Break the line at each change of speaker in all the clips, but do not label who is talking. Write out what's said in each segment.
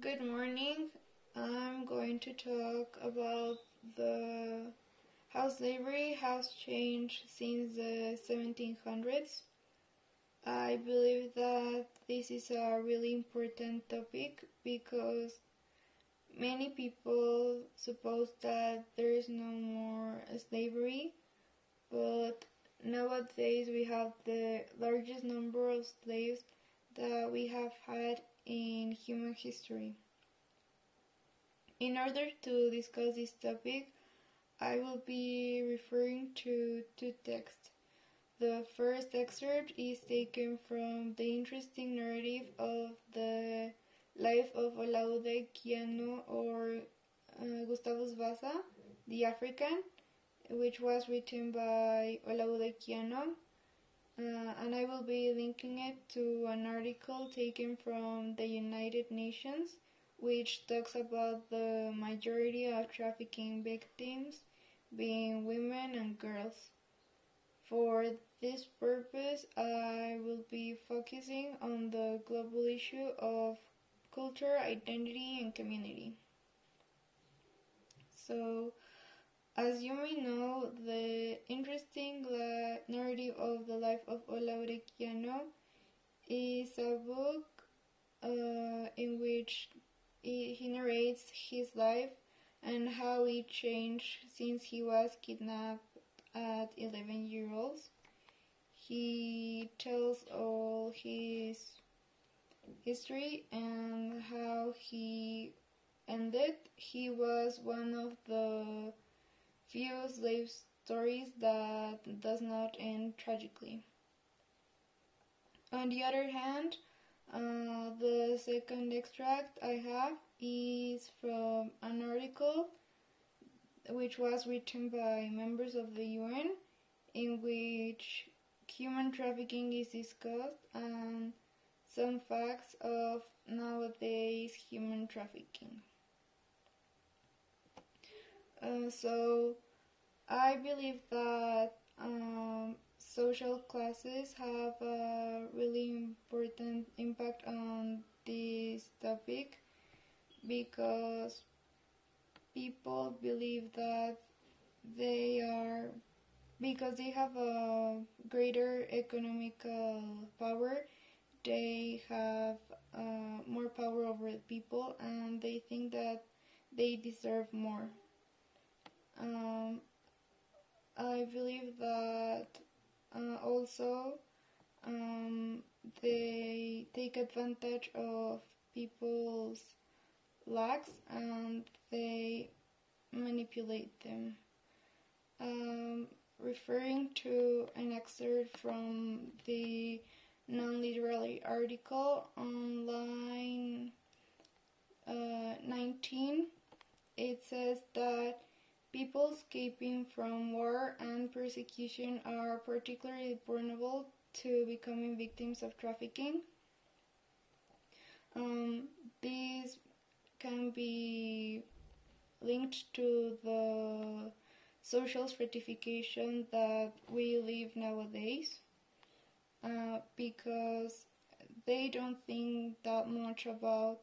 Good morning. I'm going to talk about the how slavery has changed since the 1700s. I believe that this is a really important topic because many people suppose that there is no more slavery, but nowadays we have the largest number of slaves that we have had in human history. In order to discuss this topic, I will be referring to two texts. The first excerpt is taken from the interesting narrative of the life of Olaudah Equiano or uh, Gustavus Vasa, the African, which was written by Olaudah Equiano. Uh, and I will be linking it to an article taken from the United Nations, which talks about the majority of trafficking victims being women and girls. For this purpose, I will be focusing on the global issue of culture, identity, and community. So, as you may know, the interesting narrative of the life of Olaudah Equiano is a book uh, in which he narrates his life and how it changed since he was kidnapped at 11 years old. He tells all his history and how he ended. He was one of the few slave stories that does not end tragically. On the other hand, uh, the second extract I have is from an article which was written by members of the UN in which human trafficking is discussed and some facts of nowadays human trafficking. Uh, so I believe that um, social classes have a really important impact on this topic because people believe that they are because they have a greater economical power they have uh, more power over people and they think that they deserve more um, I believe that uh, also um, they take advantage of people's lacks and they manipulate them. Um, referring to an excerpt from the non-literary article on line uh, 19, it says that people escaping from war and persecution are particularly vulnerable to becoming victims of trafficking. Um, these can be linked to the social stratification that we live nowadays uh, because they don't think that much about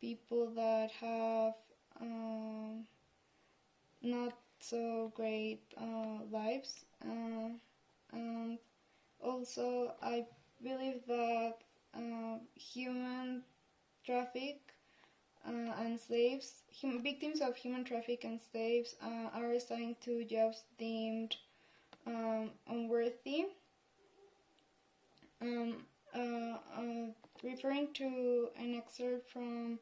people that have um, not so great uh, lives uh, and also I believe that uh, human traffic uh, and slaves, hum victims of human traffic and slaves uh, are assigned to jobs deemed um, unworthy. Um, uh, referring to an excerpt from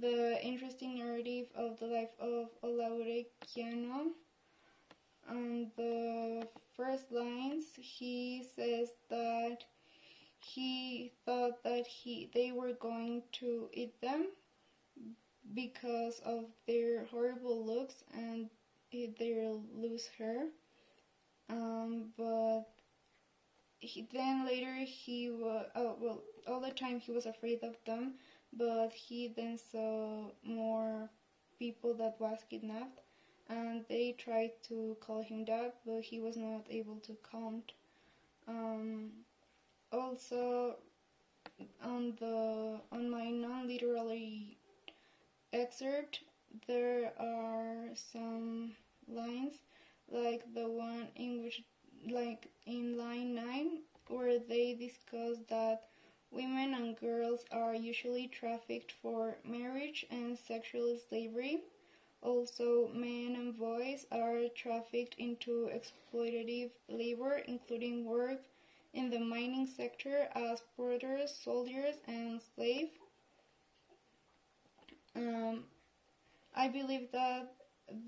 the interesting narrative of the life of Olaudah Equiano, on the first lines, he says that he thought that he they were going to eat them because of their horrible looks and their loose hair. Um, but he, then later he was, oh, well, all the time he was afraid of them, but he then saw more people that was kidnapped and they tried to call him that, but he was not able to count. Um, also, on the on my non-literary excerpt, there are some lines like the one in which, like in line 9, where they discuss that women and girls are usually trafficked for marriage and sexual slavery. Also, men and boys are trafficked into exploitative labor, including work in the mining sector as porters, soldiers, and slaves. Um, I believe that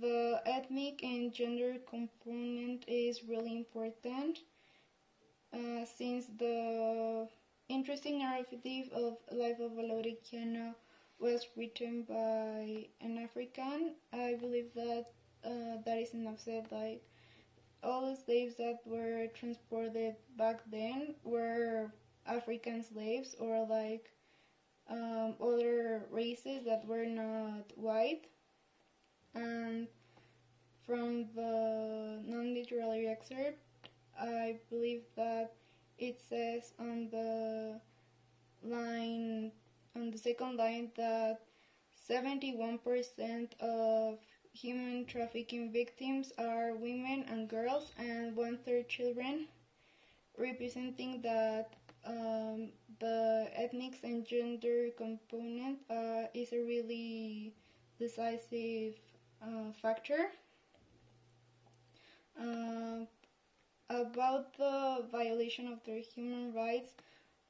the ethnic and gender component is really important uh, since the interesting narrative of life of Olaudah Equiano was written by an African. I believe that uh, that is enough said. Like all the slaves that were transported back then were African slaves or like um, other races that were not white. And from the non-literary excerpt, I believe that it says on the line on the second line that 71% of human trafficking victims are women and girls and one third children representing that um, the ethnics and gender component uh, is a really decisive uh, factor. Uh, about the violation of their human rights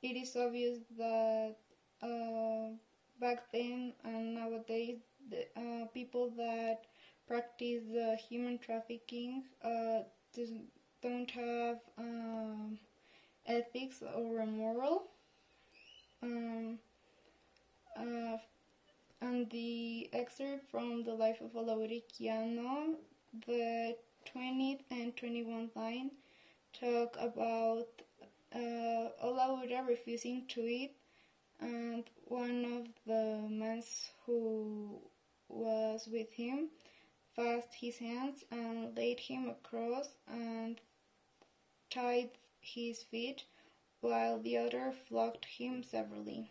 it is obvious that uh, back then and nowadays, the uh, people that practice the human trafficking uh, don't have um, ethics or a moral. Um, uh, and the excerpt from the life of Olaudah Equiano, the 20th and 21st line talk about uh, refusing to eat and one of the men who was with him fastened his hands and laid him across and tied his feet, while the other flogged him severely.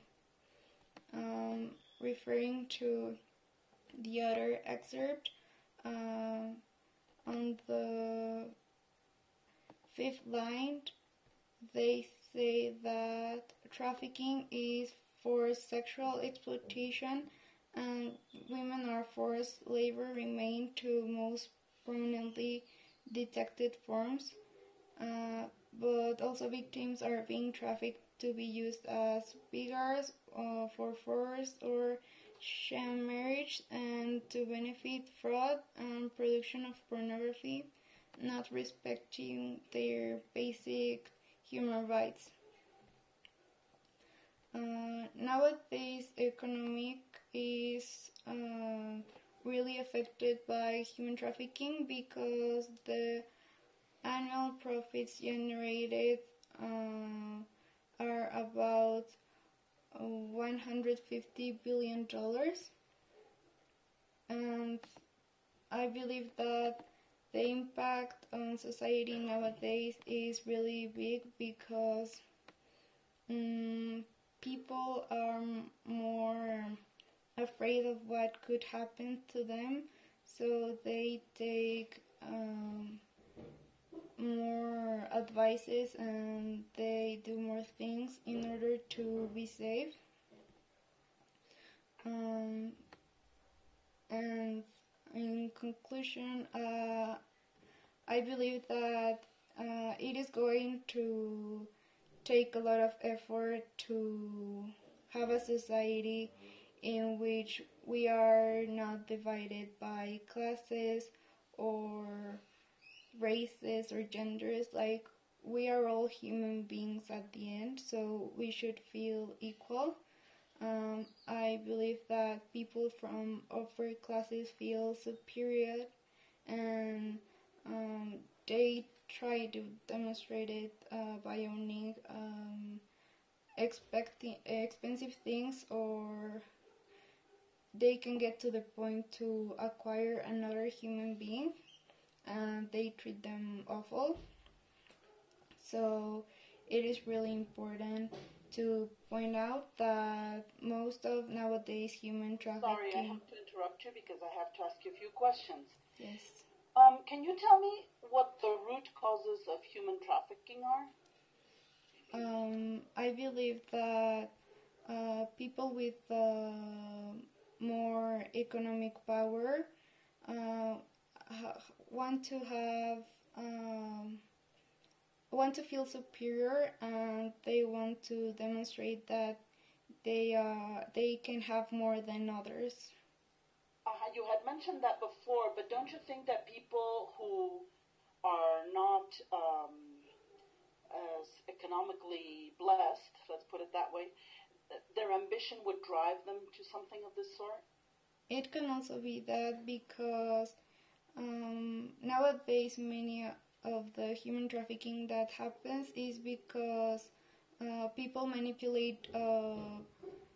Um, referring to the other excerpt, uh, on the fifth line, they say that trafficking is for sexual exploitation and women are forced labor remain two most prominently detected forms. Uh, but also victims are being trafficked to be used as beggars uh, for forced or sham marriage and to benefit fraud and production of pornography, not respecting their basic human rights. Uh, nowadays, economic is uh, really affected by human trafficking because the annual profits generated uh, are about 150 billion dollars and I believe that the impact on society nowadays is really big because um, people are more afraid of what could happen to them, so they take um, more advices and they do more things in order to be safe. Um, and in conclusion, uh, I believe that uh, it is going to take a lot of effort to have a society in which we are not divided by classes or races or genders. Like we are all human beings at the end so we should feel equal um, I believe that people from upper classes feel superior and um, they try to demonstrate it uh, by owning um, expensive things or they can get to the point to acquire another human being and they treat them awful. So it is really important to point out that most of nowadays human trafficking.
Sorry, I have to interrupt you because I have to ask you a few questions.
Yes.
Um, can you tell me what the root causes of human trafficking are?
Um, I believe that uh, people with uh, more economic power uh, ha- want to have um, want to feel superior and they want to demonstrate that they uh, they can have more than others.
Uh, you had mentioned that before, but don't you think that people who are not um, as economically blessed, let's put it that way, their ambition would drive them to something of this sort?
It can also be that because um, nowadays many of the human trafficking that happens is because uh, people manipulate uh,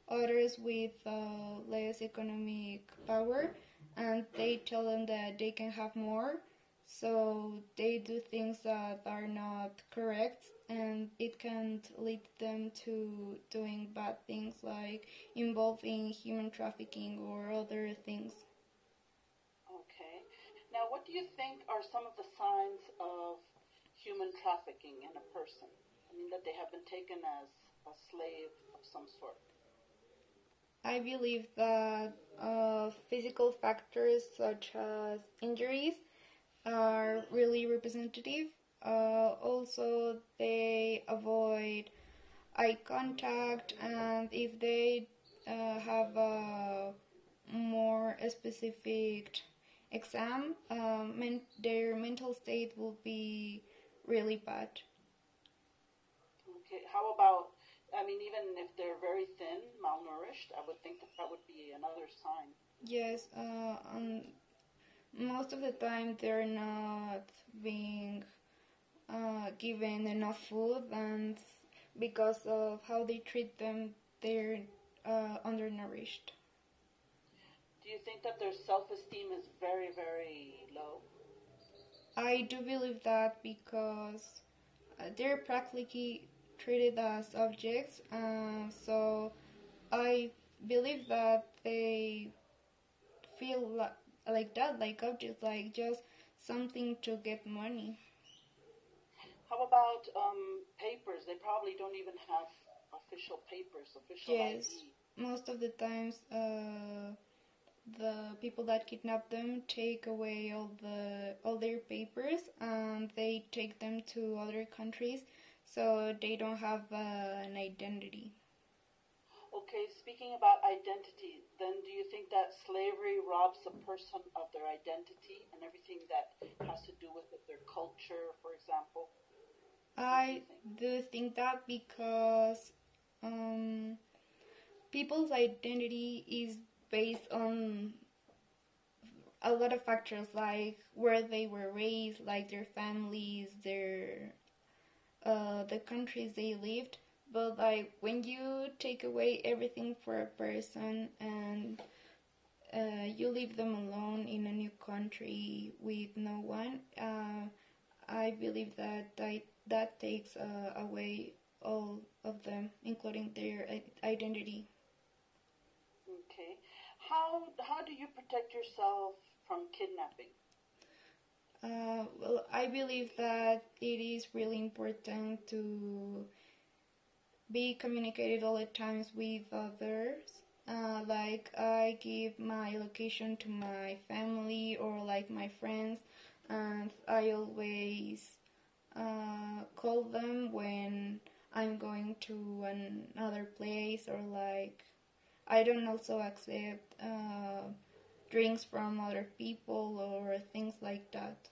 others with uh, less economic power and they tell them that they can have more. So they do things that are not correct and it can lead them to doing bad things like involving human trafficking or other things
do you think are some of the signs of human trafficking in a person? I mean, that they have been taken as a slave of some sort.
I believe that uh, physical factors such as injuries are really representative. Uh, also, they avoid eye contact, and if they uh, have a more specific exam, um, men- their mental state will be really bad.
Okay. How about, I mean, even if they're very thin, malnourished, I would think that that would be another sign.
Yes, uh, um, most of the time they're not being uh, given enough food, and because of how they treat them, they're uh, undernourished.
Do you think that their self-esteem is very, very low?
I do believe that because uh, they're practically treated as objects, uh, so I believe that they feel li- like that, like objects, like just something to get money.
How about um, papers? They probably don't even have official papers, official
Yes.
ID.
Most of the times, uh, people that kidnap them take away all the all their papers and they take them to other countries, so they don't have uh, an identity.
Okay, speaking about identity, then do you think that slavery robs a person of their identity and everything that has to do with it, their culture, for example?
I do think that because um, people's identity is based on a lot of factors like where they were raised, like their families, their uh, the countries they lived. But like when you take away everything for a person and uh, you leave them alone in a new country with no one, uh, I believe that that, that takes uh, away all of them, including their identity.
Okay. How how do you protect yourself from kidnapping?
Uh, well, I believe that it is really important to be communicated all the times with others. Uh, like I give my location to my family or like my friends, and I always uh, call them when I'm going to another place or like I don't also accept uh, drinks from other people or things like that.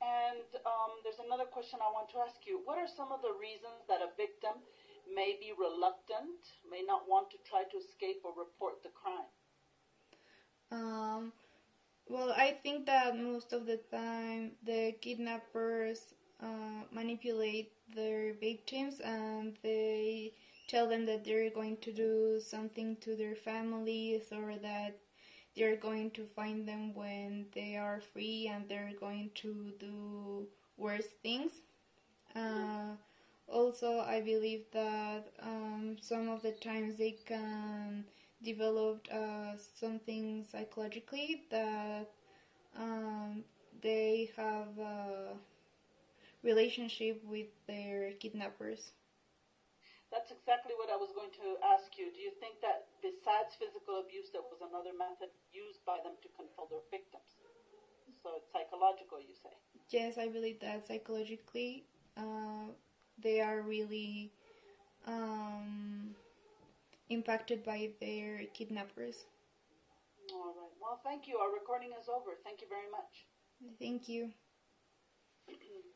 And um, there's another question I want to ask you. What are some of the reasons that a victim may be reluctant, may not want to try to escape or report the crime?
Um, well, I think that most of the time the kidnappers uh, manipulate their victims and they tell them that they're going to do something to their families or that they're going to find them when they are free and they're going to do worse things. Uh, also, I believe that um, some of the times they can develop uh, something psychologically that um, they have a relationship with their kidnappers.
That's exactly what I was going to ask you. Do you think that besides physical abuse, there was another method used by them to control their victims? So it's psychological, you say?
Yes, I believe that psychologically uh, they are really um, impacted by their kidnappers.
All right. Well, thank you. Our recording is over. Thank you very much.
Thank you.